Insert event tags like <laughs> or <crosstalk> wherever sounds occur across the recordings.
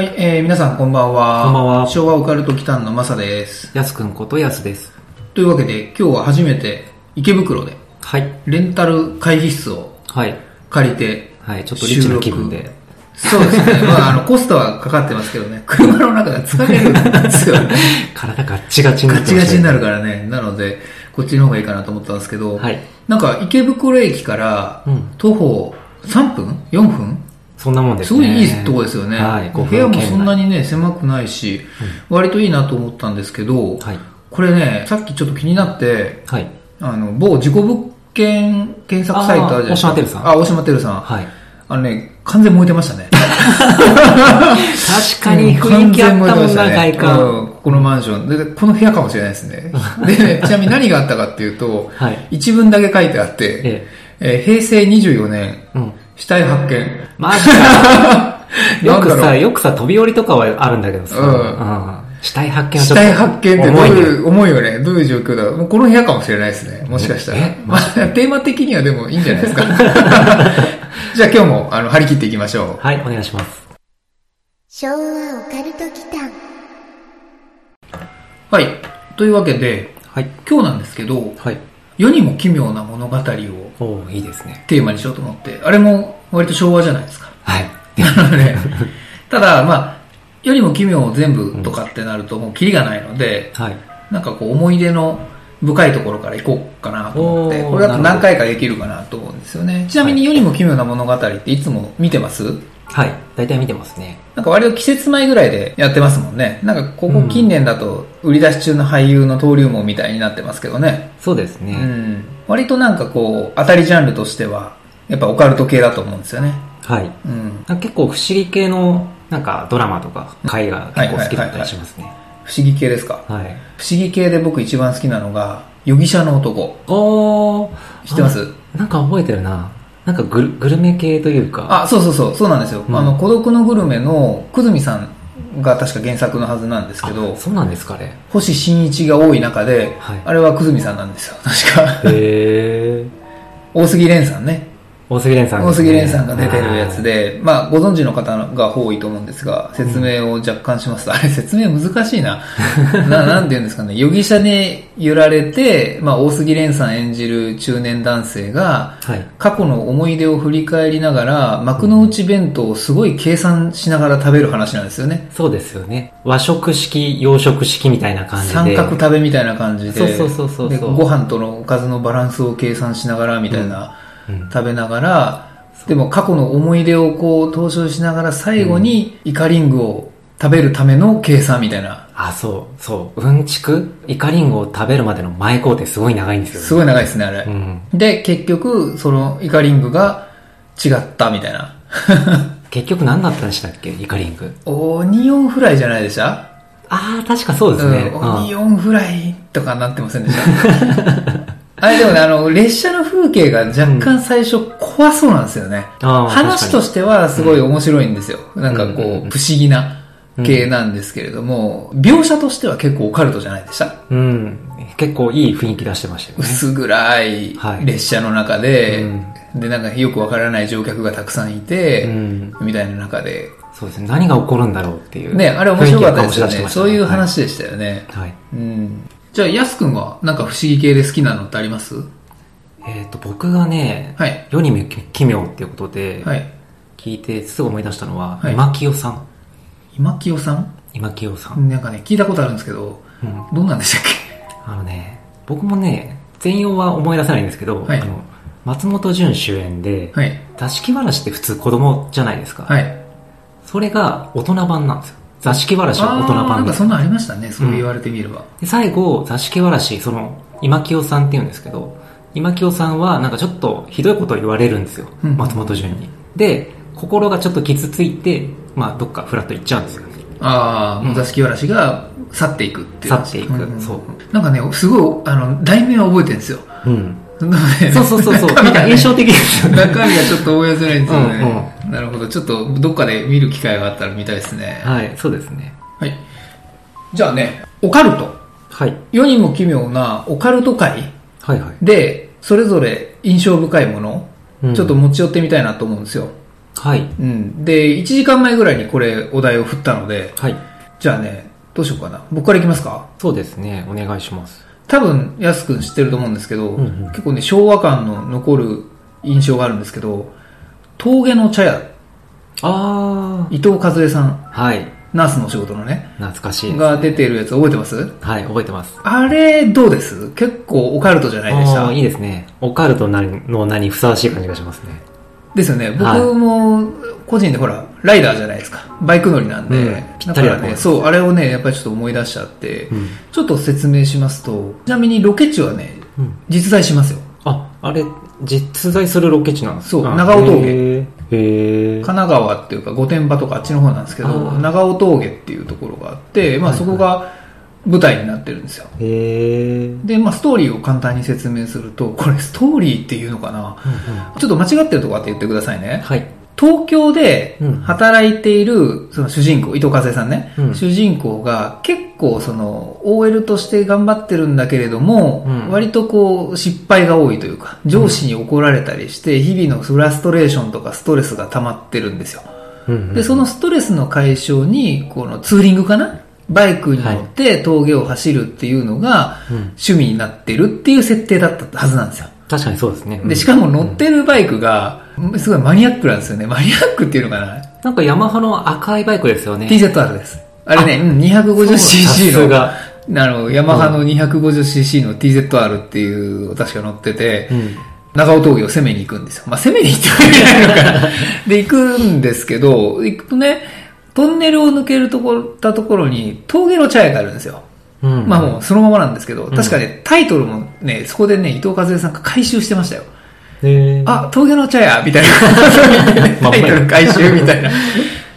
はい、えー、皆さんこんばんは。こんばんは昭和オカルト期間のマサです。やすくんことやすです。というわけで、今日は初めて池袋ではい。レンタル会議室をはい。借りて、はい。ちょっとリッチな気分で。そうですね。<laughs> まあ、あの、コストはかかってますけどね、車の中が疲れるんですよね。<laughs> 体ガッチガチになガチってましたねガチになるからね。なので、こっちの方がいいかなと思ったんですけど、はい。なんか池袋駅からうん徒歩3分 ?4 分？そんなもんですすね。ごいいいとこですよね。はい。5部屋もそんなに。にね、狭くないし、割といいなと思ったんですけど、はい。これね、さっきちょっと気になって、はい。あの、某自己物件検索サイトあるじゃないですか。大島てるさんあ、大島てるさん。はい。あのね、完全燃えてましたね。確かに雰囲気あったもんな、外観。うんこのマンション。で、この部屋かもしれないですね。<laughs> でね、ちなみに何があったかっていうと、はい。一文だけ書いてあって、ええー平成24年、え。うん。死体発見。マジか。<laughs> よくさ、よくさ、飛び降りとかはあるんだけどさ。うんうん。死体発見は死ちょっと。体発見ってどう重いう、重いよね。どういう状況だもうこの部屋かもしれないですね。もしかしたらえ。まあ、テーマ的にはでもいいんじゃないですか。<laughs> じゃあ今日も、あの、張り切っていきましょう。はい、お願いします。昭和オカルト祈間はい。というわけで、はい。今日なんですけど、はい。世にも奇妙な物語をいいですね。テーマにしようと思って、あれも割と昭和じゃないですか。はい。なので、<laughs> ただ、まあ、世にも奇妙全部とかってなるともうキリがないので、はい。なんかこう思い出の深いところから行こうかなと思って、これだと何回かできるかなと思うんですよね。ちなみに世にも奇妙な物語っていつも見てます？はい。大体見てますね。なんか割と季節前ぐらいでやってますもんね。なんかここ近年だと売り出し中の俳優の登竜門みたいになってますけどね。そうですね。うん。割となんかこう当たりジャンルとしては、やっぱオカルト系だと思うんですよね。はい。うん。なんか結構不思議系のなんかドラマとか回が結構好きだったりしますね。不思議系ですか？はい。不思議系で僕一番好きなのが、容疑者の男。おー。知ってます？あなんか覚えてるな。なんかグルグルメ系というか。あ、そうそうそう、そうなんですよ。うんあの、孤独のグルメの久住さんが確か原作のはずなんですけどあ、そうなんですかね。星新一が多い中で、はいあれは久住さんなんですよ、確か。へー。大杉蓮さんね。大杉蓮さん、大杉蓮さんが出てるやつ。で、まあ、ご存知の方が多いと思うんですが、説明を若干しますと、あれ説明難しいな。<laughs> な、なんて言うんですかね。容疑者に揺られて、まあ、大杉蓮さん演じる中年男性が、はい。過去の思い出を振り返りながら、幕の内弁当をすごい計算しながら食べる話なんですよね。そうですよね。和食式、洋食式みたいな感じで。三角食べみたいな感じで、そうそうそうそうでご飯とのおかずのバランスを計算しながらみたいな、うん食べながら、でも過去の思い出をこう踏襲しながら最後にイカリングを食べるための計算みたいな、あ、そう、そう。うんちく？イカリンゴを食べるまでの前工程すごい長いんですよね。すごい長いですね、あれ。うん。で、結局、そのイカリングが違ったみたいな。<laughs> 結局何だったんでしたっけ？イカリング。オニオンフライじゃないでしたああ、確かそうですね。うん、オニオンフライとかなってませんでした？<laughs> あれでもね、あの、列車の風景が若干最初怖そうなんですよね。あー話としてはすごい面白いんですよ。なんかこう、うんうんうん不思議な系なんですけれども、描写としては結構オカルトじゃないでした？うん。結構いい雰囲気出してましたよね。薄暗いはい列車の中で、うで、なんかよくわからない乗客がたくさんいて、うん。みたいな中で、そうですね。何が起こるんだろうっていう。ね、あれ面白かったですよね。雰囲気が醸し出してましたそういう話でしたよね。はい。はい。うん。じゃあ、やすくんはなんか不思議系で好きなのってあります？えっ、と、僕がね、はい。世にも奇妙っていうことで、はい。聞いてすぐ思い出したのは、はい今清さん。今清さん？今清さん。なんかね、聞いたことあるんですけど、うん。どんなんでしたっあのね、僕もね、全容は思い出せないんですけど、はいあの松本潤主演で、けはい。座敷わらしって普通子供じゃないですか。はい。それが大人版なんですよ。座敷わらしは大人あーなんかそんなんありましたね、そう言われてみれば。で最後、座敷わらし、その、今清さんって言うんですけど、今清さんはなんかちょっとひどいことを言われるんですよ。うん松本潤に。で、心がちょっと傷ついて、まあどっかフラッと行っちゃうんですよね。ああ、もう座敷わらしが去っていくっていう。去っていくんそうなんかね、すごい、あの、題名は覚えてるんですよ。うん。<laughs> そうそうそうそう。<laughs> なんか印象的ですよね。中身がちょっと覚えづらいんですよね。なるほど。ちょっとどっかで見る機会があったら見たいですね。はい、そうですね。はい。じゃあね、オカルト。はい。世にも奇妙なオカルト界はいはい。で、それぞれ印象深いもの、うんちょっと持ち寄ってみたいなと思うんですよ。はい。うん。で、1時間前ぐらいにこれお題を振ったので、はい。じゃあね、どうしようかな。僕からいきますか？そうですね。お願いします。多分、安くん知ってると思うんですけど、んうん結構ね、昭和感の残る印象があるんですけど、峠の茶屋、あ伊藤和恵さん、あ。はい。ナースのお仕事のね、懐かしいです。が出てるやつ覚えてます？はい、覚えてます。あれ、どうです？結構オカルトじゃないでしたいいですね。オカルトなの名にふさわしい感じがしますね。ですよね。僕はいも、個人でほら、ライダーじゃないですか。バイク乗りなんで。うん。だからね、そう、あれをね、やっぱりちょっと思い出しちゃって、うん。ちょっと説明しますと、ちなみにロケ地はね、うん。実在しますよ。あ、あれ、実在するロケ地なんですか？そうあ長尾峠。神奈川っていうか御殿場とかあっちの方なんですけど長尾峠っていうところがあって、まあ、そこが舞台になってるんですよ。で、まあ、ストーリーを簡単に説明するとこれストーリーっていうのかな？ちょっと間違ってるとこあって言ってくださいね。はい。東京でうん。働いているその主人公伊藤和恵さんね、うん。主人公が結構その OL として頑張ってるんだけれども、うん。割とこう失敗が多いというか上司に怒られたりして日々のフラストレーションとかストレスが溜まってるんですよ。うん。で、そのストレスの解消に、このツーリングかな？バイクに乗って峠を走るっていうのがうん。趣味になってるっていう設定だったはずなんですよ。確かにそうですね。で、しかも乗ってるバイクが、すごいマニアックなんですよね。マニアックっていうのかな？なんかヤマハの赤いバイクですよね。?TZR です。あれね、うん 250cc の、あの、ヤマハの 250cc の TZR っていう、確か乗ってて、うん。長尾峠を攻めに行くんですよ。まあ、攻めに行ってはいないのかな。<laughs> で、行くんですけど、行くとね、トンネルを抜けるところ、たところに、峠の茶屋があるんですよ。うん。まあもうそのままなんですけど、確かね、タイトルもね、そこでね、伊藤和恵さんが回収してましたよ。あ、峠の茶屋みたいな。タイトル回収みたいな。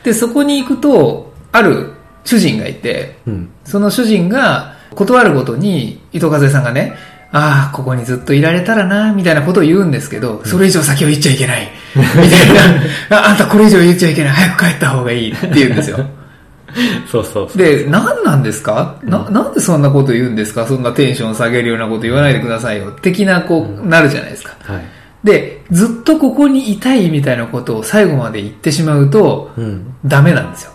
で、そこに行くと、ある主人がいて、うん。その主人が断るごとに伊藤和恵さんがね、ああ、ここにずっといられたらな、みたいなことを言うんですけど、それ以上先を言っちゃいけない。みたいな。ああんたこれ以上言っちゃいけない。早く帰った方がいいって言うんですよ。<laughs> そうそうそう。で、何なんですか？な、なんでそんなこと言うんですか？そんなテンション下げるようなこと言わないでくださいよ。的な、こう、なるじゃないですか。はい。で、ずっとここにいたいみたいなことを最後まで言ってしまうと、うん。ダメなんですよ。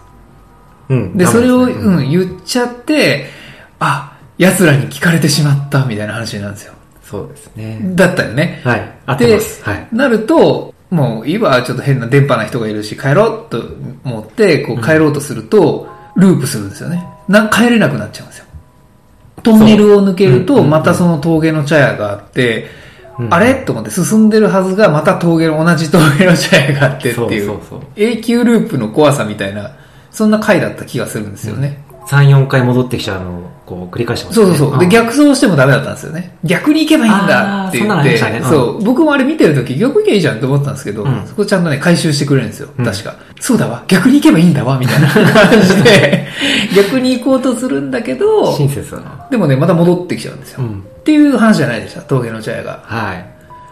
うん。で、それを、うん、言っちゃって、あ、奴らに聞かれてしまったみたいな話なんですよ。そうですね。だったよね。はい。合ってます。はい。なると、もう今はちょっと変な電波な人がいるし、帰ろうと思って、こう帰ろうとすると、ループするんですよね。な帰れなくなっちゃうんですよ。トンネルを抜けると、またその峠の茶屋があって、うんあれ？と思って進んでるはずが、また峠の、同じ峠の茶屋があってっていう、そうそうそう永久ループの怖さみたいな、そんな回だった気がするんですよね。3、4回戻ってきちゃうのをこう繰り返してますね。そうそうそう。で、ん逆走してもダメだったんですよね。逆に行けばいいんだって言って、りましたねうんそう。僕もあれ見てるとき逆行けばいいじゃんって思ったんですけど、うんそこちゃんとね、回収してくれるんですよ。うん確か。そうだわ。逆に行けばいいんだわ、みたいな感じで、<laughs> 逆に行こうとするんだけど、親切だな。でもね、また戻ってきちゃうんですよ。うん。っていう話じゃないでした、峠の茶屋が。はい。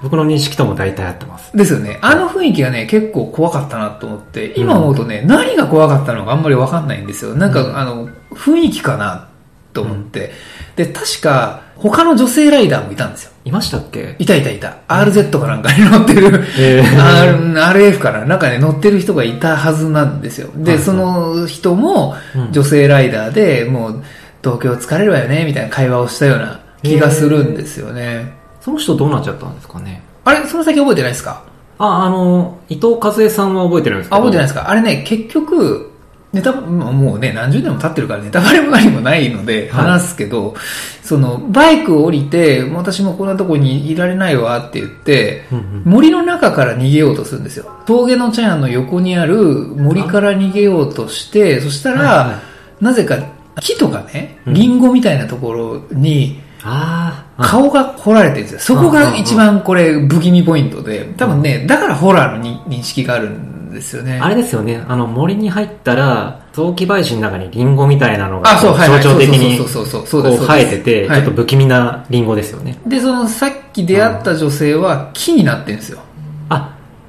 僕の認識とも大体合ってます。ですよね。あの雰囲気がね、結構怖かったなと思って、今思うとね、何が怖かったのかあんまりわかんないんですよ。なんか、あの、雰囲気かなと思って。で、確か、他の女性ライダーもいたんですよ。いましたっけ？いたいたいた。RZ かなんかに乗ってる、RF かななんかね、乗ってる人がいたはずなんですよ。で、はいはいその人もうん女性ライダーで、もう、東京疲れるわよね、みたいな会話をしたような気がするんですよね。その人どうなっちゃったんですかね？あれ、その先覚えてないですか？あ、あの、伊藤和恵さんは覚えてるんですけあ、ど。覚えてないですか？あれね、結局、ネタ、まあもうね、何十年も経ってるからネタバレも何もないのではい。話すけど、その、バイクを降りて、私もこんなとこにいられないわって言って、うんうん。森の中から逃げようとするんですよ。峠の茶屋の横にある森から逃げようとして、そしたら、はいはなぜか木とかね、うん。リンゴみたいなところに、ああ。顔が彫られてるんですよ。そこが一番これ不気味ポイントで、多分ね、だからホラーのに認識があるんですよね。あれですよね。あの、森に入ったら、早期林の中にリンゴみたいなのが、象徴的に、生えてて、はいちょっと不気味なリンゴですよね。で、そのさっき出会った女性は木になってるんですよ。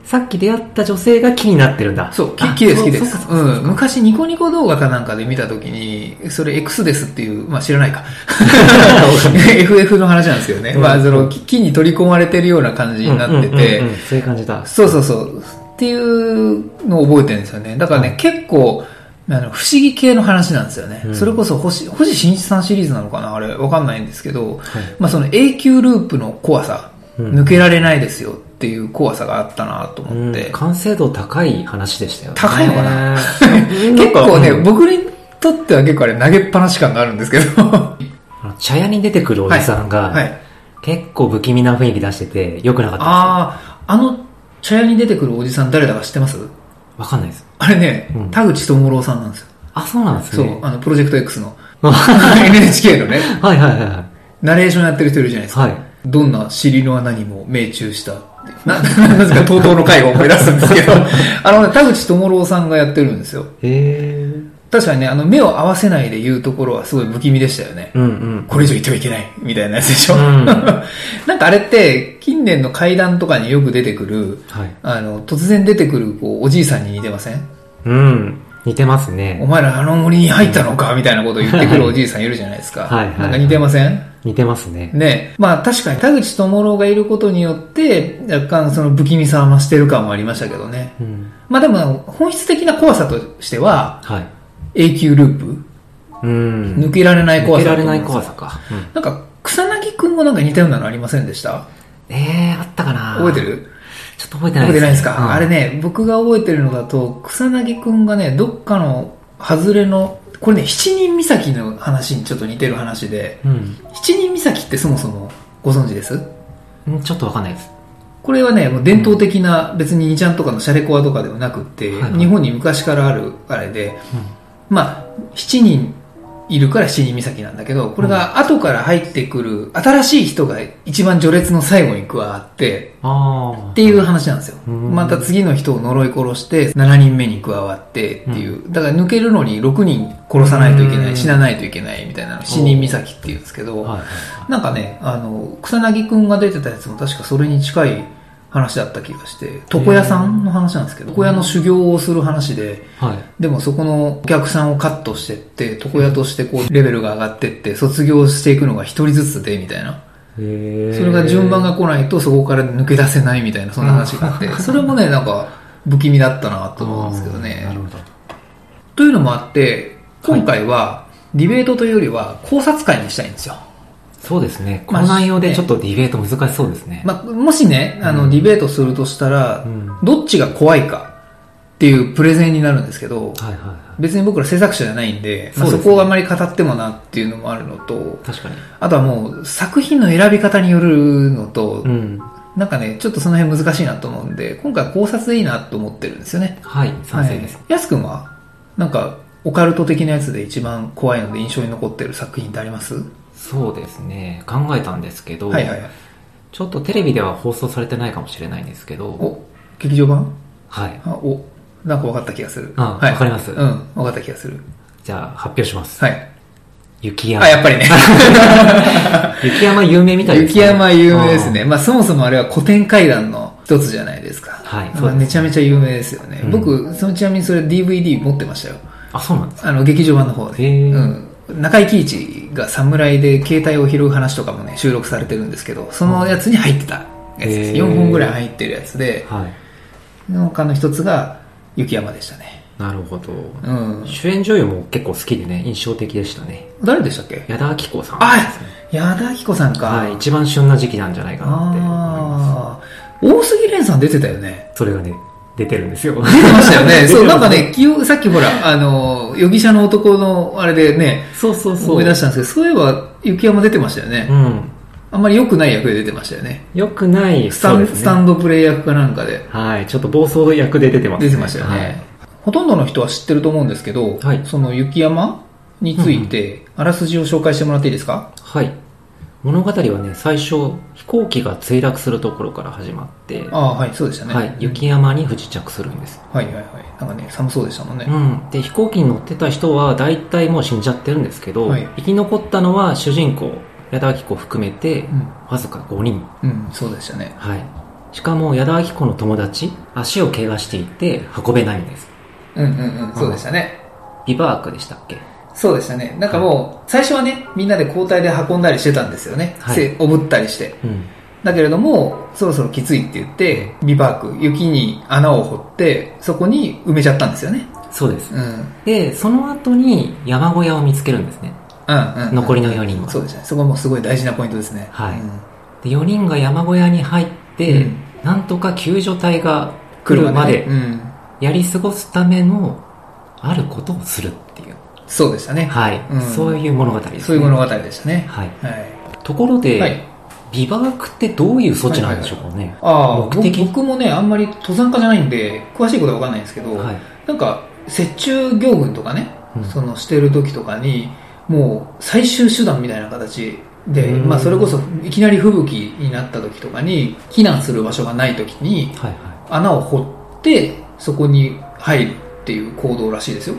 あ、さっき出会った女性が木になってるんだ。そう、木です、木ですそうん。昔ニコニコ動画かなんかで見たときに、それ X ですっていう、まあ知らないか。<laughs> <laughs> FF の話なんですけどね。うんまあその木木に取り込まれてるような感じになっててそういう感じだ。そうそうそう。っていうのを覚えてるんですよね。だからね、結構、あの、不思議系の話なんですよね。うんそれこそ星、星新一さんシリーズなのかな？あれ、わかんないんですけど、はいまあその永久ループの怖さ、うん抜けられないですよっていう怖さがあったなとうん思って。完成度高い話でしたよね。高いのかな？<laughs> 結結構ね、僕にとっては結構あれ投げっぱなし感があるんですけど。茶屋に出てくるおじさんが、はい。結構不気味な雰囲気出してて、良くなかったでああ、あの茶屋に出てくるおじさん誰だか知ってます？すよ。わかんないです。あれね、うん田口智郎さんなんですよ。あ、そうなんですそうね。、あの、プロジェクト X の。<laughs> <laughs> は NHK のね、いはいはいはナレーションやってる人いるじゃないですか。はいどんな尻の穴にも命中した。な、<laughs> なぜか TOTO の回を思い出すんですけど、<laughs> あのね、田口智郎さんがやってるんですよ。い。へー。確かにね、あの、目を合わせないで言うところはすごい不気味でしたよね。うんうん。これ以上言ってはいけない、みたいなやつでしょ。うん <laughs> なんかあれって、近年の怪談とかによく出てくる、はい。あの、突然出てくる、こう、おじいさんに似てません？うん。似てますおね。前らあの森に入ったのかみたいなことを言ってくるおじいさんいるじゃないですか。はいはいなんか似てません？似てますね。ね。まあ確かに田口智郎がいることによって、若干その不気味さは増してる感もありましたけどね。うん。まあでも、本質的な怖さとしては、はい。永久ループうん。抜けられない怖さ抜けられない怖さか。うん。なんか、草薙くんもなんか似たようなのありませんでした？えー、あったかな覚えてる？ちょっと覚えてない覚えてないですか、うんあれね、僕が覚えてるのだと、草薙くんがね、どっかの外れの、これね、七人岬の話にちょっと似てる話で、うん。七人岬ってそもそもご存知です？うん。ちょっとわかんないです。これはね、もう伝統的な、別に2ちゃんとかのシャレコアとかではなくって、はいはい日本に昔からあるあれで、まあ、7人いるから七人岬なんだけど、これが後から入ってくる新しい人が一番序列の最後に加わって。っていう話なんですよ。うんまた次の人を呪い殺して、7人目に加わってっていう。だから抜けるのに6人殺さないといけない、うん死なないといけないみたいなの、死人岬っていうんですけど、はい。なんかね、あの、草薙くんが出てたやつも確かそれに近い話だった気がして、床屋さんの話なんですけど、床屋の修行をする話で、はい。でもそこのお客さんをカットしてって、床屋としてこうレベルが上がってって、卒業していくのが一人ずつで、みたいな。へそれが順番が来ないとそこから抜け出せないみたいな、そんな話があって、<laughs> それもね、なんか不気味だったなと思うんですけどなねる。ほど。というのもあって、今回はディベートというよりは考察会にしたいんですよ。そうですね。こまあの内容でちょっとディベート難しそうですね。まあ、もしね、あの、うんディベートするとしたら、うんどっちが怖いかっていうプレゼンになるんですけど、はいはいは別に僕ら制作者じゃないんで、まあ、そこをあまり語ってもなっていうのもあるのとい。、確かに。あとはもう作品の選び方によるのと、うん。なんかね、ちょっとその辺難しいなと思うんで、今回は考察でいいなと思ってるんですよね。はい、賛成です。はい。やすくんは、なんか、オカルト的なやつで一番怖いので印象に残ってる作品ってあります？そうですね。考えたんですけど、はいはいはい。ちょっとテレビでは放送されてないかもしれないんですけど、お、劇場版？はい。あ、お、なんか分かった気がする。あはい。わかります？うん、分かった気がする。じゃあ発表します。はい。雪山。あ、やっぱりね。<laughs> 雪山有名みたいです雪山有名ですね。まあそもそもあれは古典怪談の一つじゃないですか。はいまあめちゃめちゃ有名ですよね。うん僕、そのちなみにそれ DVD 持ってましたよ。あそうなんですかあの、劇場版の方で。うん。中井貴一が侍で携帯を拾う話とかもね、収録されてるんですけど、そのやつに入ってたやつです。へー4本ぐらい入ってるやつで、はい。その他の一つが雪山でしたね。なるほど。うん。主演女優も結構好きでね、印象的でしたね。誰でしたっけ？矢田亜希子さんあですね。矢田亜希子さんか。はい、一番旬な時期なんじゃないかなって思いあまあ。大杉蓮さん出てたよね。す。それがね、出てるんですよ。出てましたよね。<laughs> そう、なんかね、さっきほら、あの、容疑者の男のあれでね、そうそうそう。思い出したんですけど、そういえば、雪山出てましたよね。うん。あんまり良くない役で出てましたよね。よくない、スタン,、ねスタンドプレイ役かなんかではい、ちょっと暴走役で出てます出てましたよね。ほとんどの人は知ってると思うんですけど、はいその雪山について、あらすじを紹介してもらっていいですか？はい。はい。物語はね、最初、飛行機が墜落するところから始まって、ああ、はい、そうでしたね。はい、雪山に不時着するんです。はいはいはい。なんかね、寒そうでしたもんね。うん。で、飛行機に乗ってた人は大体もう死んじゃってるんですけど、はい生き残ったのは主人公、矢田亜希子含めて、うん。わずか5人。うん、そうでしたね。はい。しかも、矢田亜希子の友達、足を怪我していて運べないんです。うんうんうん、そうでしたね。ビバークでしたっけ？そうでしたね。なんかもう、最初はね、みんなで交代で運んだりしてたんですよね。はいせおぶったりして。うん。だけれども、そろそろきついって言って、ビバーク、雪に穴を掘って、そこに埋めちゃったんですよね。そうです。うん。うんで、その後に山小屋を見つけるんですね。うんうん。残りの4人はそうでしたね。そこもすごい大事なポイントですね。はいうんで、4人が山小屋に入って、うんなんとか救助隊が来るまで。やり過ごすためのあることをする。そうでしたね。はい。うんそういう物語です、ね。そういう物語でしたね。はい。はい。ところで、はい。ビバークってどういう措置なんでしょうかね。ああ、目的？僕僕もね、あんまり登山家じゃないんで、詳しいことはわかんないんですけど、はい。なんか、雪中行軍とかね、うんそのしてる時とかに、もう最終手段みたいな形で、うんまあそれこそいきなり吹雪になった時とかに、避難する場所がない時に、はいはい。穴を掘って、そこに入るっていう行動らしいですよ。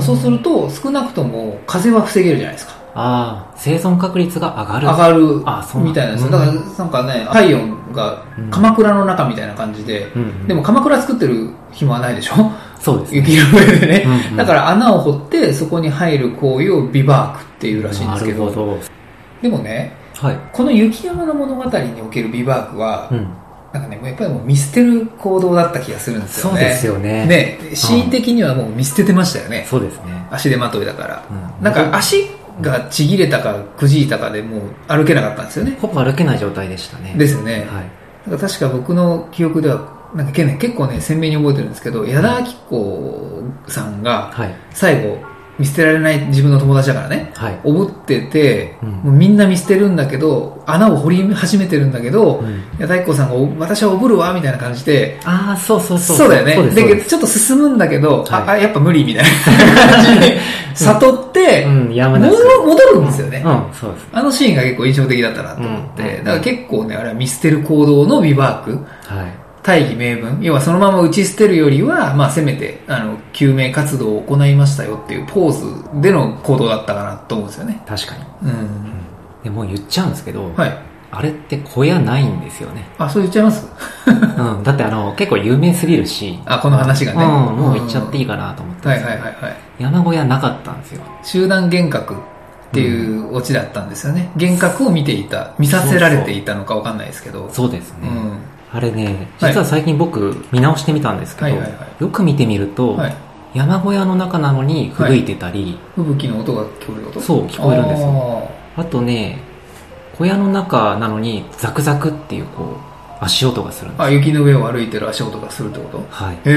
そうすると、少なくとも風は防げるじゃないですか。ああ、生存確率が上がる。上がるあそうなんみたいなんですだから、なんかね、体温が鎌倉の中みたいな感じで、うんうんでも鎌倉作ってる暇はないでしょ？そうですね。雪の上でね、うんうんだから穴を掘ってそこに入る行為をビバークっていうらしいんですけどでもねど。はい。この雪山の物語におけるビバークは、うん。なんかねやっぱりもう見捨てる行動だった気がするんですよねそうですよね。ねシーン的にはもう見捨ててましたよね、そうですね。足手まといだから、うんなんか足がちぎれたかくじいたかでもう歩けなかったんですよねほぼ歩けない状態でしたね。ですよね、はい。だから確か僕の記憶ではなんかね結構ね鮮明に覚えてるんですけど矢田亜希子さんがはい。最後見捨てられない自分の友達だからね。はい。おぶってて、うん。もうみんな見捨てるんだけど穴を掘り始めてるんだけど、うん。矢田亜希子さんがお私はおぶるわみたいな感じでああ、そうそうそう。そう。だよね。でちょっと進むんだけど、あはい。あやっぱ無理みたいな。感じで悟って、うん、やむな戻く。る戻るんですよね、うん、そうです。あのシーンが結構印象的だったなと思って、うん。だから結構ねあれは見捨てる行動のビバーク。はい。大義名分。要はそのまま打ち捨てるよりは、まあ、せめてあの救命活動を行いましたよっていうポーズでの行動だったかなと思うんですよね。確かに。うん。でもう言っちゃうんですけど、はい。あれって小屋ないんですよね。あそう言っちゃいます？<laughs> うん、だってあの、結構有名すぎるし、あこの話がね、うん、もう言っちゃっていいかなと思って。はいはいはいはい。山小屋なかったんですよ。集団幻覚っていうオチだったんですよね。幻覚を見ていた見させられていたのかわかんないですけど。そうですね。うんあれね、実は最近僕見直してみたんですけど、はいはいはい。よく見てみると、はい。山小屋の中なのに吹雪いてたり、吹雪の音が聞こえる音？そう聞こえるんですよ。よあとね、小屋の中なのにザクザクっていうこう、足音がするんです。あ雪の上を歩いてる足音がするってこと？はい。へえ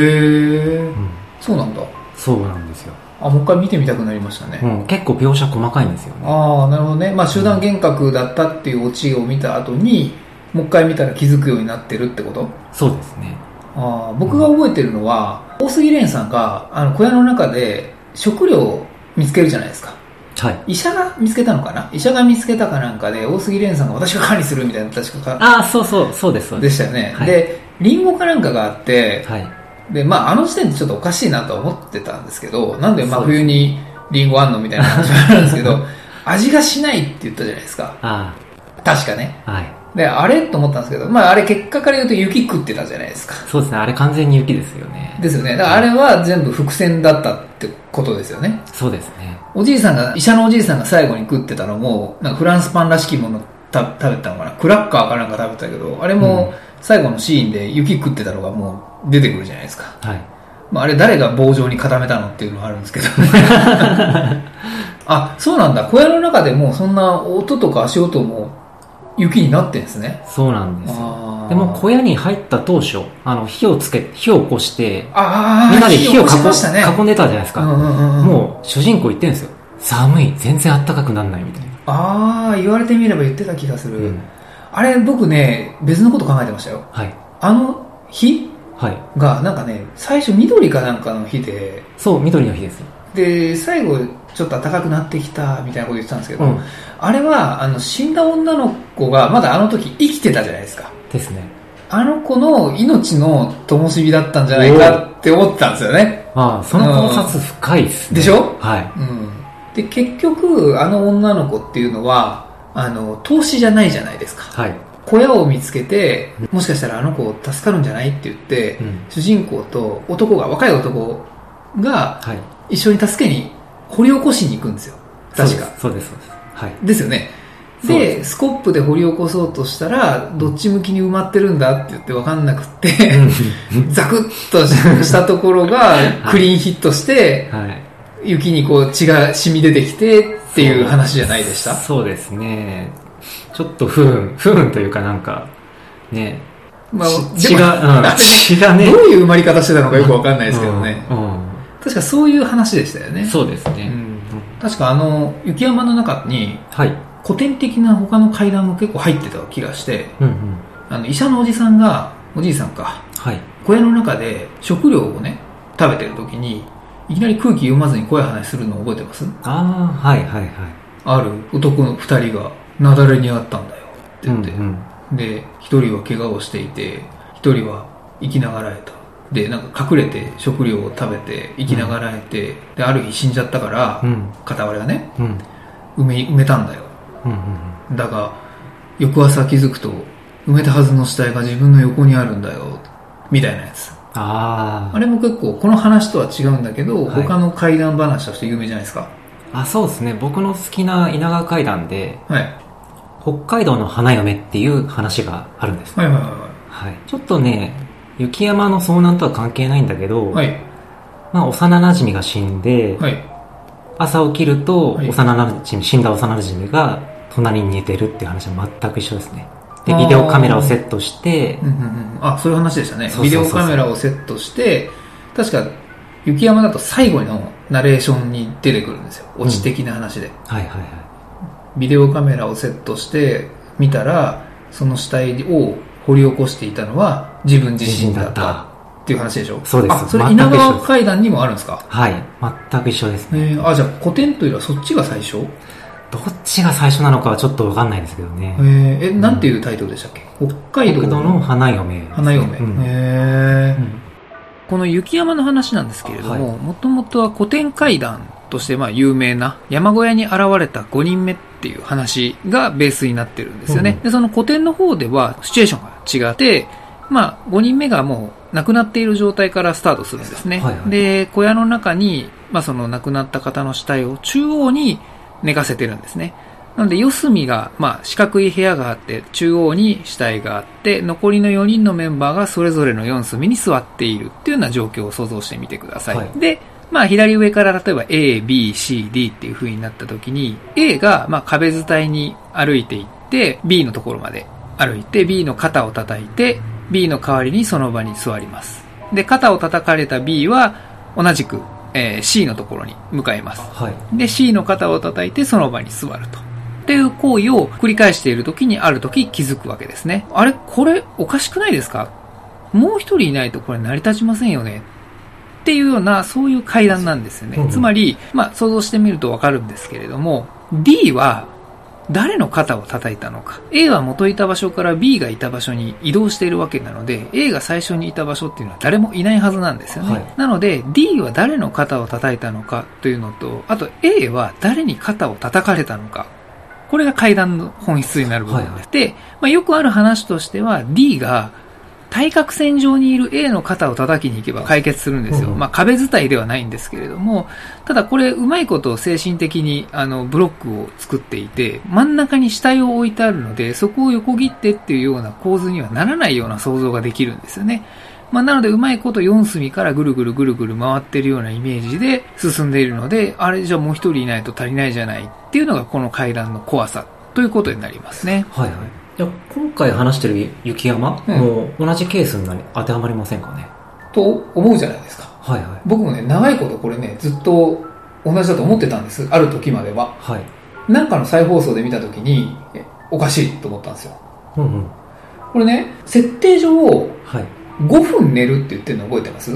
うん。そうなんだ。そうなんですよ。あもう一回見てみたくなりましたね、うん、結構描写細かいんですよね。ああなるほどね、まあ、集団幻覚だったっていうオチを見た後にもう一回見たら気づくようになってるってこと？そうですね。あー僕が覚えてるのは、大杉蓮さんがあの小屋の中で食料を見つけるじゃないですかはい。医者が見つけたのかな？医者が見つけたかなんかで大杉蓮さんが私が管理するみたいな確かかああ、そうそう、そうです、そうで。ですしたよね、はいでリンゴかなんかがあってはい。で、まあ、あの時点でちょっとおかしいなとは思ってたんですけどなんで真冬にリンゴあんのみたいな話があるんですけど <laughs> 味がしないって言ったじゃないですかあ確かねあ、はい。であれ？と思ったんですけど、まあ、あれ結果から言うと雪食ってたじゃないですかそうですね、あれ完全に雪ですよね。ですよね。だからあれは全部伏線だったってことですよね。そうですね。おじいさんが、医者のおじいさんが最後に食ってたのも、なんかフランスパンらしきものた食べてたのかな？クラッカーかなんか食べてたけど、あれも最後のシーンで雪食ってたのがもう出てくるじゃないですか。はい。まあ、あれ誰が棒状に固めたのっていうのはあるんですけど。<laughs> あ、そうなんだ。小屋の中でもそんな音とか足音も雪になってんですね。そうなんですよ。でも小屋に入った当初、あの、火をつけ、火を起こして、みんなで火を囲ね。囲んでたじゃないですか。もう、主人公言ってるんですよ。寒い、全然暖かくなんないみたいな。ああ、言われてみれば言ってた気がする。うんあれ、僕ね、別のこと考えてましたよ。はい。あの日はい。が、なんかね、最初緑かなんかの日で、そう、緑の日です。で、最後、ちょっと暖かくなってきた、みたいなこと言ってたんですけど、うんあれは、あの、死んだ女の子が、まだあの時生きてたじゃないですか。ですね。あの子の命の灯火だったんじゃないかって思ってたんですよね。ああ、その考察深いですね。でしょ？はい。うん。で、結局、あの女の子っていうのは、あの、投資じゃないじゃないですか。はい。小屋を見つけて、もしかしたらあの子助かるんじゃないって言って、うん主人公と男が、若い男がはい。一緒に助けに掘り起こしに行くんですよ。確か。そうです、そうです。はい。ですよね。そうで、スコップで掘り起こそうとしたら、どっち向きに埋まってるんだって言って分かんなくって、<laughs> ザクッとしたところがクリーンヒットして、はい。雪にこう血が染み出てきてっていう話じゃないでした？そうですね。ちょっと不運、不運というかなんか、ね、まあ血が、うん血がね、どういう埋まり方してたのかよく分かんないですけどね。うん。うん確かそういう話でしたよね。そうですね。うん確かあの、雪山の中にはい。古典的な他の階段も結構入ってた気がして、うんうん。あの、医者のおじさんが、おじいさんか、はい。小屋の中で食料をね、食べてる時に、いきなり空気読まずに怖い話するの覚えてます？ああ、はいはいはい。ある男の二人が、雪崩にあったんだよって言って、うんうんで、一人は怪我をしていて、一人は生きながらえた。で、なんか隠れて食料を食べて生きながらえて、で、ある日死んじゃったから、うん。片割れがね、うん。埋め、埋めたんだよ。うんうんだが、翌朝気づくと、埋めたはずの死体が自分の横にあるんだよ、みたいなやつ。ああれも結構、この話とは違うんだけど、はい他の怪談話として有名じゃないですか。あ。あ、そうですね。僕の好きな稲川階段で、はい。北海道の花嫁っていう話があるんです。はいはいははい。ちょっとね、雪山の遭難とは関係ないんだけど、いはい。はい。まあ、幼馴染が死んで、はい。朝起きると、はい幼馴染、死んだ幼馴染が隣に寝てるっていう話は全く一緒ですね。で、ビデオカメラをセットしてうん、うんうん。あ、そういう話でしたね。ビデオカメラをセットして、確か、雪山だと最後のナレーションに出てくるんですよ。オチ的な話で。はいはいはい。ビデオカメラをセットして見たら、その死体を掘り起こしていたのは自分自身だったっていう話でしょ？そうです。あ、それ稲川階段にもあるんですか？はい。全く一緒ですね。えー、あ、じゃあ古典というよりはそっちが最初？どっちが最初なのかはちょっとわかんないですけどね。え。ー、え、なんていうタイトルでしたっけ？北海道の花嫁。ね、花嫁。うん。へー。うん。この雪山の話なんですけれども、はい。もともとは古典怪談としてまあ有名な山小屋に現れた5人目っていう話がベースになってるんですよね。うん。で、その古典の方ではシチュエーションが違って、まあ5人目がもう亡くなっている状態からスタートするんですね。はいはいで、小屋の中に、まあその亡くなった方の死体を中央に寝かせてるんですね。なので、四隅が、まあ、四角い部屋があって、中央に死体があって、残りの4人のメンバーがそれぞれの4隅に座っているっていうような状況を想像してみてください。はいで、まあ、左上から例えば A、B、C、D っていう風になった時に、A が、まあ、壁伝いに歩いていって、B のところまで歩いて、B の肩を叩いて、B の代わりにその場に座ります。で、肩を叩かれた B は、同じく、えー C のところに向かいます。はい。で、C の肩を叩いてその場に座ると。っていう行為を繰り返している時にある時気づくわけですね。あれ？これおかしくないですか？もう一人いないとこれ成り立ちませんよね。っていうような、そういう階段なんですよね。うんつまり、まあ想像してみるとわかるんですけれども、D は誰の肩を叩いたのか。A は元いた場所から B がいた場所に移動しているわけなので、A が最初にいた場所っていうのは誰もいないはずなんですよね。はいなので、D は誰の肩を叩いたのかというのと、あと A は誰に肩を叩かれたのか。これが階段の本質になる部分です。はいはで、まあ、よくある話としては、D が対角線上にいる A の肩を叩きに行けば解決するんですよ。うんまあ壁伝いではないんですけれども、ただこれうまいこと精神的にあのブロックを作っていて、真ん中に死体を置いてあるので、そこを横切ってっていうような構図にはならないような想像ができるんですよね。まあ、なので、うまいこと4隅からぐるぐるぐるぐる回ってるようなイメージで進んでいるので、あれじゃあもう一人いないと足りないじゃないっていうのがこの階段の怖さということになりますね。はいはい。じゃあ今回話してる雪山、うんもう同じケースになり当てはまりませんかねと思うじゃないですか。はいはい。僕もね、長いことこれね、ずっと同じだと思ってたんです。ある時までは。はい。なんかの再放送で見た時に、えおかしいと思ったんですよ。うんうん。これね、設定上、はい。5分寝るって言ってるの覚えてます？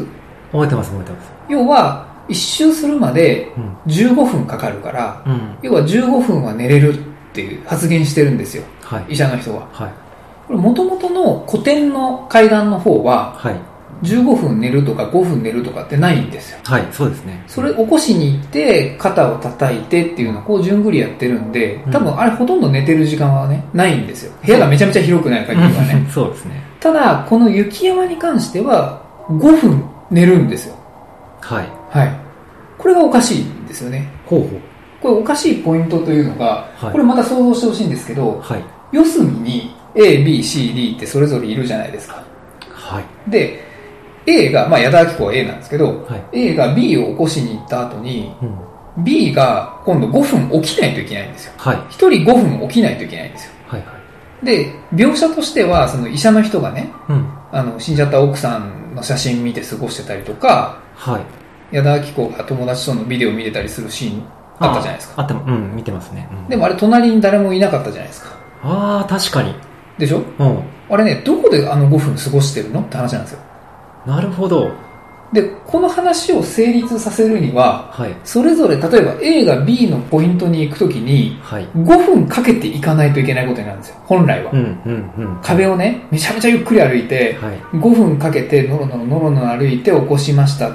覚えてます覚えてます。要は、一周するまでうん。15分かかるから、うん。要は15分は寝れるっていう発言してるんですよ。はい。医者の人は。はい。これ元々の古典の階段の方は、はい。15分寝るとか5分寝るとかってないんですよ。はい。そうですね。それ起こしに行って、肩を叩いてっていうのをこう順繰りやってるんでうん、多分あれほとんど寝てる時間はね、ないんですよ。部屋がめちゃめちゃ広くない限りはね。<laughs> そうですね。ただ、この雪山に関しては、5分寝るんですよ。はい。はい。これがおかしいんですよね。ほうほう。これおかしいポイントというのが、はいこれまた想像してほしいんですけど、はい。四隅に A、B、C、D ってそれぞれいるじゃないですか。はい。で、A が、まあ、矢田明子は A なんですけど、はい A が B を起こしに行った後に、うん。B が今度5分起きないといけないんですよ。はい。1人5分起きないといけないんですよ。はいはい。で、描写としては、その医者の人がね、うん。あの、死んじゃった奥さんの写真見て過ごしてたりとか、はい。矢田明子が友達とのビデオ見てたりするシーンあったじゃないですか。ああっても、うん、見てますね。うん、でもあれ隣に誰もいなかったじゃないですか。ああ、確かに。でしょ？うん。あれね、どこであの5分過ごしてるの？って話なんですよ。なるほど。で、この話を成立させるには、はい。それぞれ、例えば A が B のポイントに行くときに、はい。5分かけていかないといけないことになるんですよ。本来は。うん、うん、うん。壁をね、めちゃめちゃゆっくり歩いて、はい。5分かけてノロノロノロノロ歩いて起こしましたっ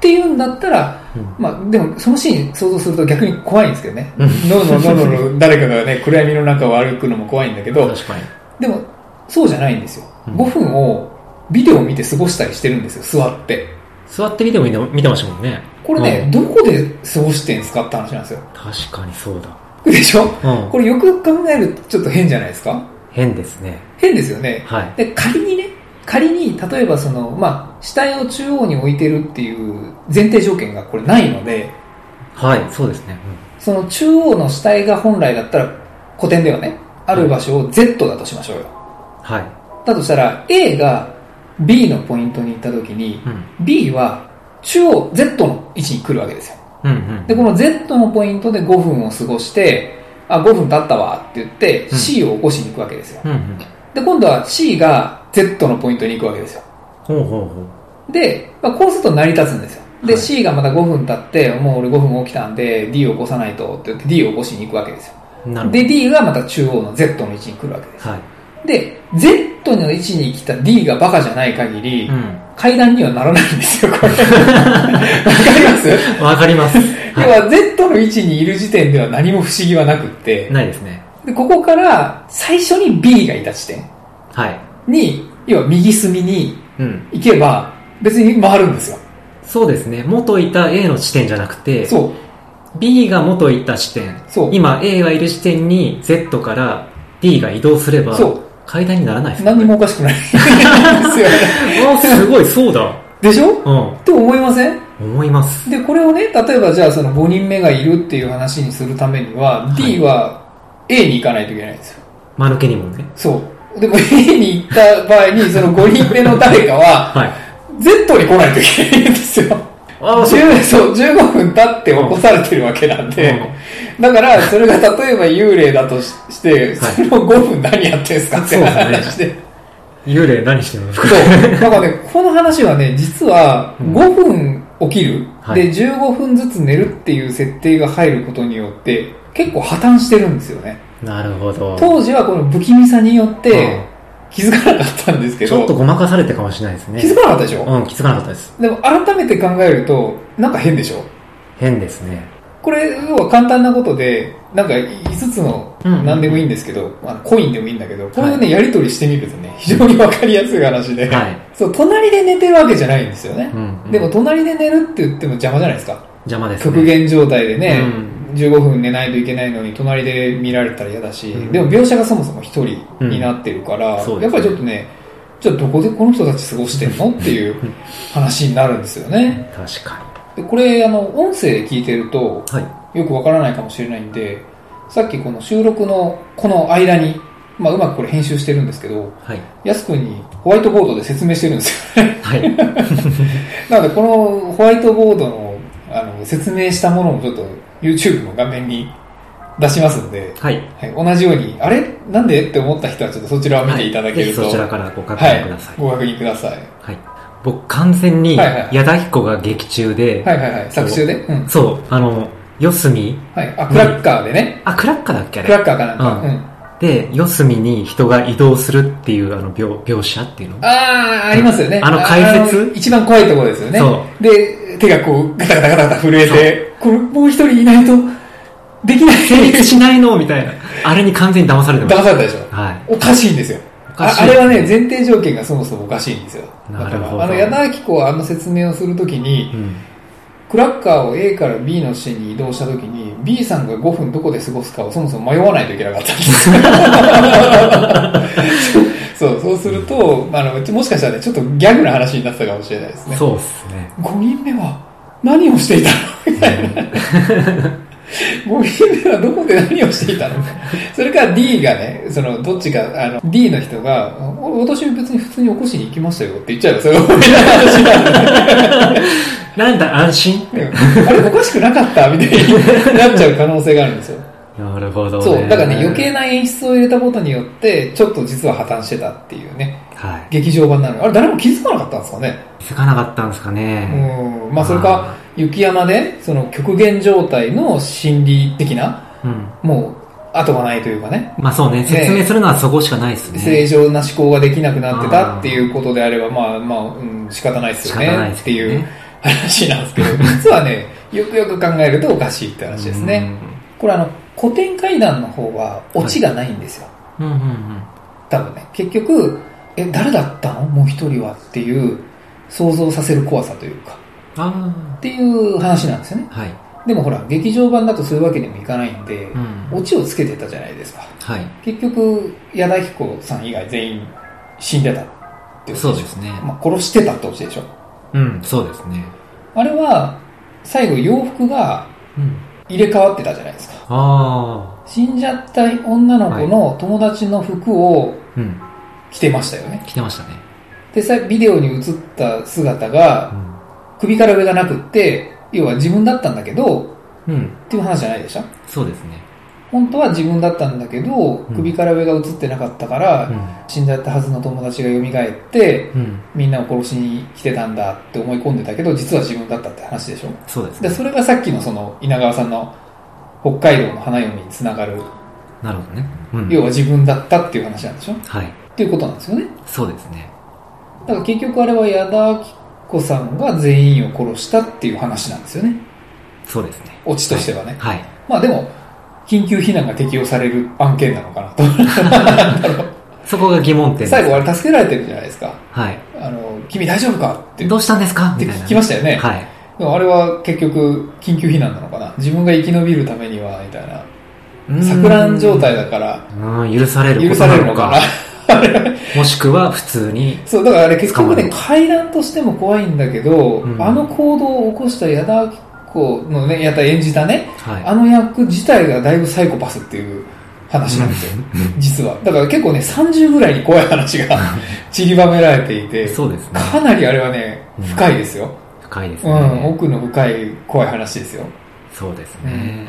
ていうんだったら、うん。まあでもそのシーン想像すると逆に怖いんですけどね。うんノロノロノロノロ誰かがね、暗闇の中を歩くのも怖いんだけど、確かに。でもそうじゃないんですよ。うん5分をビデオを見て過ごしたりしてるんですよ、座って。座ってみても見て見てましたもんね。これね、うんどこで過ごしてんすかって話なんですよ。確かにそうだ。でしょ？うん。これよく考えるとちょっと変じゃないですか？変ですね。変ですよね。はい。で、仮にね、仮に、例えばその、まあ、死体を中央に置いてるっていう前提条件がこれないので、はい、そうですね。その中央の死体が本来だったら古典ではね、ある場所を Z だとしましょうよ。うん、はい。だとしたら A が B のポイントに行った時に、うん。B は中央 Z の位置に来るわけですよ。うん、うん。で、この Z のポイントで5分を過ごして、あ、5分経ったわって言ってうん C を起こしに行くわけですよ。うん、うん。で、今度は C が Z のポイントに行くわけですよ。ほうほうほう。で、まあ、こうすると成り立つんですよ。で、はい C がまた5分経って、もう俺5分起きたんで D を起こさないとって言って D を起こしに行くわけですよ。で、D がまた中央の Z の位置に来るわけです。はい。で、Z の位置に来た D がバカじゃない限り、う階段にはならないんですよ、これ。<laughs> わかります？ん。わかります。要は Z の位置にいる時点では何も不思議はなくって、ないですね。でここから最初に B がいた地点はい。に、要は右隅にうん。行けば、別に回るんですよ。そうですね。元いた A の地点じゃなくて、そう。B が元いた地点。そう今 A がいる地点に Z から D が移動すれば、そう階段にならないです何にもおかしくないですよね。<laughs> あ、すごい、そうだ。でしょ？うって思いません？ん。思います。で、これをね、例えばじゃあその5人目がいるっていう話にするためには、い D は A に行かないといけないんですよ。間抜けにもね。そう。でも A に行った場合に、その5人目の誰かは、<laughs> はい。Z に来ないといけないんですよ。ああ、そう。10そう、15分経って起こされてるわけなんで、だから、それが例えば幽霊だとしして、その5分何やってんすかってそうですね話で。幽霊何してるの？そう。だからね、この話はね、実はうん5分起きる、はいで15分ずつ寝るっていう設定が入ることによって、結構破綻してるんですよね。なるほど。当時はこの不気味さによってうん気づかなかったんですけど、ちょっとごまかされてかもしれないですね。気づかなかったでしょ、うん、気づかなかったです。でも改めて考えると、なんか変でしょ？変ですね。これ、要は簡単なことで、なんか5つのうん何でもいいんですけど、あのコインでもいいんだけど、これをね、やり取りしてみるとね、非常にわかりやすい話で、はい。そう、隣で寝てるわけじゃないんですよね。うんうんでも、隣で寝るって言っても邪魔じゃないですか。邪魔ですね。極限状態でね、う15分寝ないといけないのに、隣で見られたら嫌だし、うんでも描写がそもそも一人になってるから、うんねやっぱりちょっとね、じゃあどこでこの人たち過ごしてんの？っていう <laughs> 話になるんですよね。確かでこれ、あの、音声で聞いてると、に。はい。よくわからないかもしれないんで、さっきこの収録のこの間に、まあ、うまくこれ編集してるんですけど、はい。やすくんにホワイトボードで説明してるんですよね。はい。<laughs> なので、このホワイトボードのあの説明したものもちょっと YouTube の画面に出しますんで、はい。はい、同じように、あれ？なんでって思った人はちょっとそちらを見ていただけると、そちらからご確はい認ください。ご確認ください。はい。僕完全に矢田彦が劇中で、はいはいはい。作中で？うん。そう、あの、四隅はい。あ、クラッカーでね。あ、クラッカーだっけあれ？クラッカーかなんか。ううんん。で、四隅に人が移動するっていうあの描描写っていうの？あー、ありますよね。あの解説？あの一番怖いところですよね。そで、手がこう、ガタガタガタガタ震えて、これもう一人いないと、できない。成立しないのみたいな。あれに完全に騙されてまし騙されたでしょ。た。はい。おかしいんですよ。ああれはね、前提条件がそもそもおかしいんですよ。だかなるほどら、あの、矢田明子はあの説明をするときにう、ん。クラッカーを A から B の支に移動したときに、B さんが5分どこで過ごすかをそもそも迷わないといけなかったんですよ <laughs> そう、そうすると、あの、もしかしたらね、ちょっとギャグな話になってたかもしれないですね。そうっすね。5人目は何をしていたの？みたいな。<laughs> 5人目はどこで何をしていたの？それから D がね、その、どっちか、あの、D の人が、お私別に普通に起こしに行きましたよって言っちゃえば、それはみたいな話に <laughs> なんだ、安心？うんあれおかしくなかった？みたいになっちゃう可能性があるんですよ。なるほどね。そう。だからね、余計な演出を入れたことによって、ちょっと実は破綻してたっていうね、はい。劇場版なの。あれ誰も気づかなかったんですかね気づかなかったんですかね。うん。まあそれか、雪山で、その極限状態の心理的な、うん。もう、後がないというかね、まあそうね、説明するのはそこしかないですね。正常な思考ができなくなってたっていうことであれば、まあまあ、うん、仕方ないですよねっていう話なんですけど、実はね、よくよく考えるとおかしいって話ですね。これあの、古典怪談の方はオチがないんですよ。うん。うんうんうん。多分ね、結局、え、誰だったの？もう一人はっていう、想像させる怖さというか、あっていう話なんですよね。あ。はい。でもほら、劇場版だとそういうわけにもいかないんで、うん。オチをつけてたじゃないですか。はい。結局、矢田彦さん以外全員死んでたってそうですね。まあ、殺してたってオチでしょ。うん、そうですね。あれは、最後洋服がうん。入れ替わってたじゃないですか。あ死んじゃった女の子の友達の服を。着てましたよね。来てましたね。で、さビデオに映った姿がうん。首から上がなくって、要は自分だったんだけど、うん。っていう話じゃないでしょ？そうですね。本当は自分だったんだけど、ん首から上が映ってなかったから、うん。死んじゃったはずの友達が蘇って、うん。みんなを殺しに来てたんだって思い込んでたけど、実は自分だったって話でしょで、そうですね。それがさっきのその稲川さんの北海道の花嫁につながる、なるほどね。うん。要は自分だったっていう話なんでしょっはい。ていうことなんですよね。そうですね。だから結局あれは矢田明子さんが全員を殺したっていう話なんですよね。そうですね。オチとしてはね。はい。まあでも、緊急避難が適用される案件なのかなと。<laughs> そこが疑問点。最後あれ助けられてるじゃないですか。はい。あの、君大丈夫かってどうしたんですか？って。聞きましたよね。はい。でもあれは結局、緊急避難なのかな自分が生き延びるためには、みたいな。錯乱状態だから、うん、許される許されるのかか。な <laughs> もしくは普通に、そう、だからあれ結局ね階段としても怖いんだけど、うんあの行動を起こした矢田明子のね、やった演じたね、はい。あの役自体がだいぶサイコパスっていう話なんですよ。実は。だから結構ね、30ぐらいに怖い話が <laughs> 散りばめられていて、そうですね。かなりあれはね、深いですよ。うん、深いですね。奥の深い怖い話ですよ。そうですね。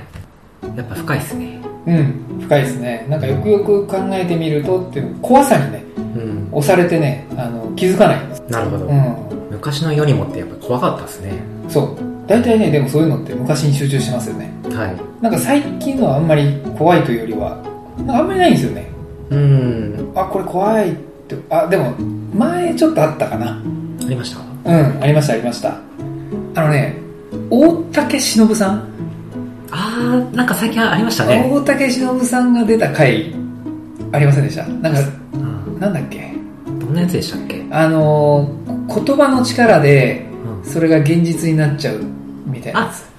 やっぱ深いですね。うん、深いですね。なんかよくよく考えてみるとっていう、怖さにね、うん。押されてね、あの、気づかないんです。なるほど。うん。昔の世にもってやっぱ怖かったですね。そう。大体ね、でもそういうのって昔に集中しますよね。はい。なんか最近のはあんまり怖いというよりは、あんまりないんですよね。うん。あ、これ怖いって、あ、でも、前ちょっとあったかな。ありました？うん、ありました、ありました。あのね、大竹しのぶさん、あー、なんか最近ありましたね。大竹しのぶさんが出た回、ありませんでした？なんか、うんなんだっけ？どんなやつでしたっけ？あのー、言葉の力で、うんそれが現実になっちゃう、みたいなやつ。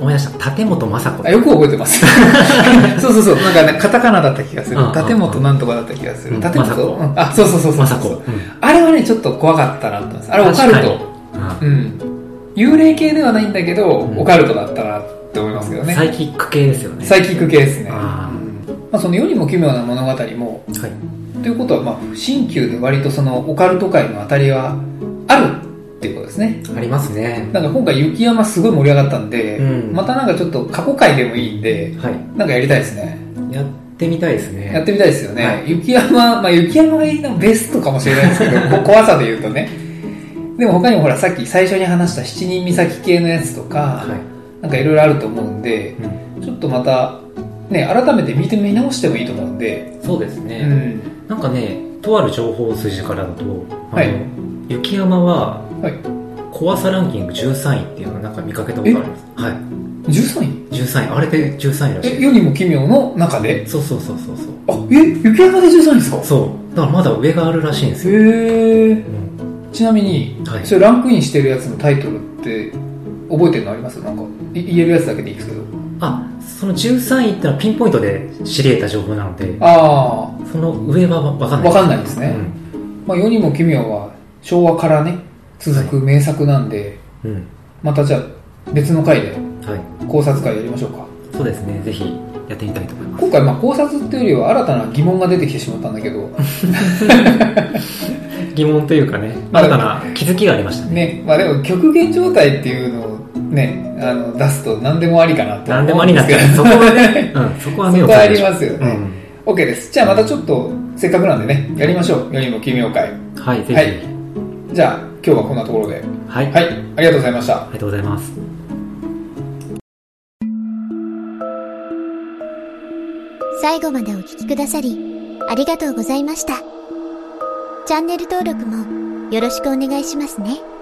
思い出した。立本雅子あ、。よく覚えてます。<laughs> そうそうそう。なんかね、カタカナだった気がするうん。立本なんとかだった気がする。うん立本うんあ、そうそうそうそう。雅子。うんあれはね、ちょっと怖かったなと思います。あれオカルト。うんうん。幽霊系ではないんだけど、んオカルトだったなって思いますけどね。サイキック系ですよね。サイキック系ですね。まあ、その世にも奇妙な物語も、はい。ということは、まあ、新旧で割とそのオカルト界の当たりはあるっていうことですね。ありますね。なんか今回雪山すごい盛り上がったんで、うんまたなんかちょっと過去回でもいいんで、はい。なんかやりたいですね。やってみたいですね。やってみたいですよね。はい雪山、まあ雪山がいいのベストかもしれないですけど、<laughs> こ怖さで言うとね。でも他にもほらさっき最初に話した七人岬系のやつとか、はい。なんかいろいろあると思うんで、うん。ちょっとまた、ね、改めて見てみ直してもいいと思うんで、そうですうね。ん。なんかね、とある情報筋からだと、はい雪山は、はい。怖さランキング13位っていうのをなんか見かけたことあります。はい。13位？13位。あれで13位らしえ、い。世にも奇妙の中で？そうそうそうそうそう。あ、え、雪山で13位ですか？そう。だからまだ上があるらしいんですよ。へー。うんちなみに、はいそれランクインしてるやつのタイトルって、覚えてるのあります？なんか、い言えるやつだけでいいですけど。あ、その13位ってのはピンポイントで知り得た情報なので、あその上はわかんあ、ない。わかんないですね。まあ、世にも奇妙は、昭和からね、続く名作なんで、うん。うん。またじゃあ、別の回ではい。考察会やりましょうか。そうですね。ぜひやってみたいと思います。今回、まあ、考察っていうよりは新たな疑問が出てきてしまったんだけど、<laughs> 疑問というかね、まあ新たな気づきがありましたね。ね、まあでも極限状態っていうのをね、あの、出すと何でもありかなって何でもありなんでですすけど、そこはね、<laughs> うん、そこは目をそこはありますよね。う OK です。じゃあまたちょっと、せっかくなんでね、やりましょう。よりも奇妙会。ん。はい、ぜひ。ははいい。じゃあ、今日はこんなところで。はい。はい、ありがとうございました。ありがとうございます。最後までお聞きくださり、ありがとうございました。チャンネル登録もよろしくお願いしますね。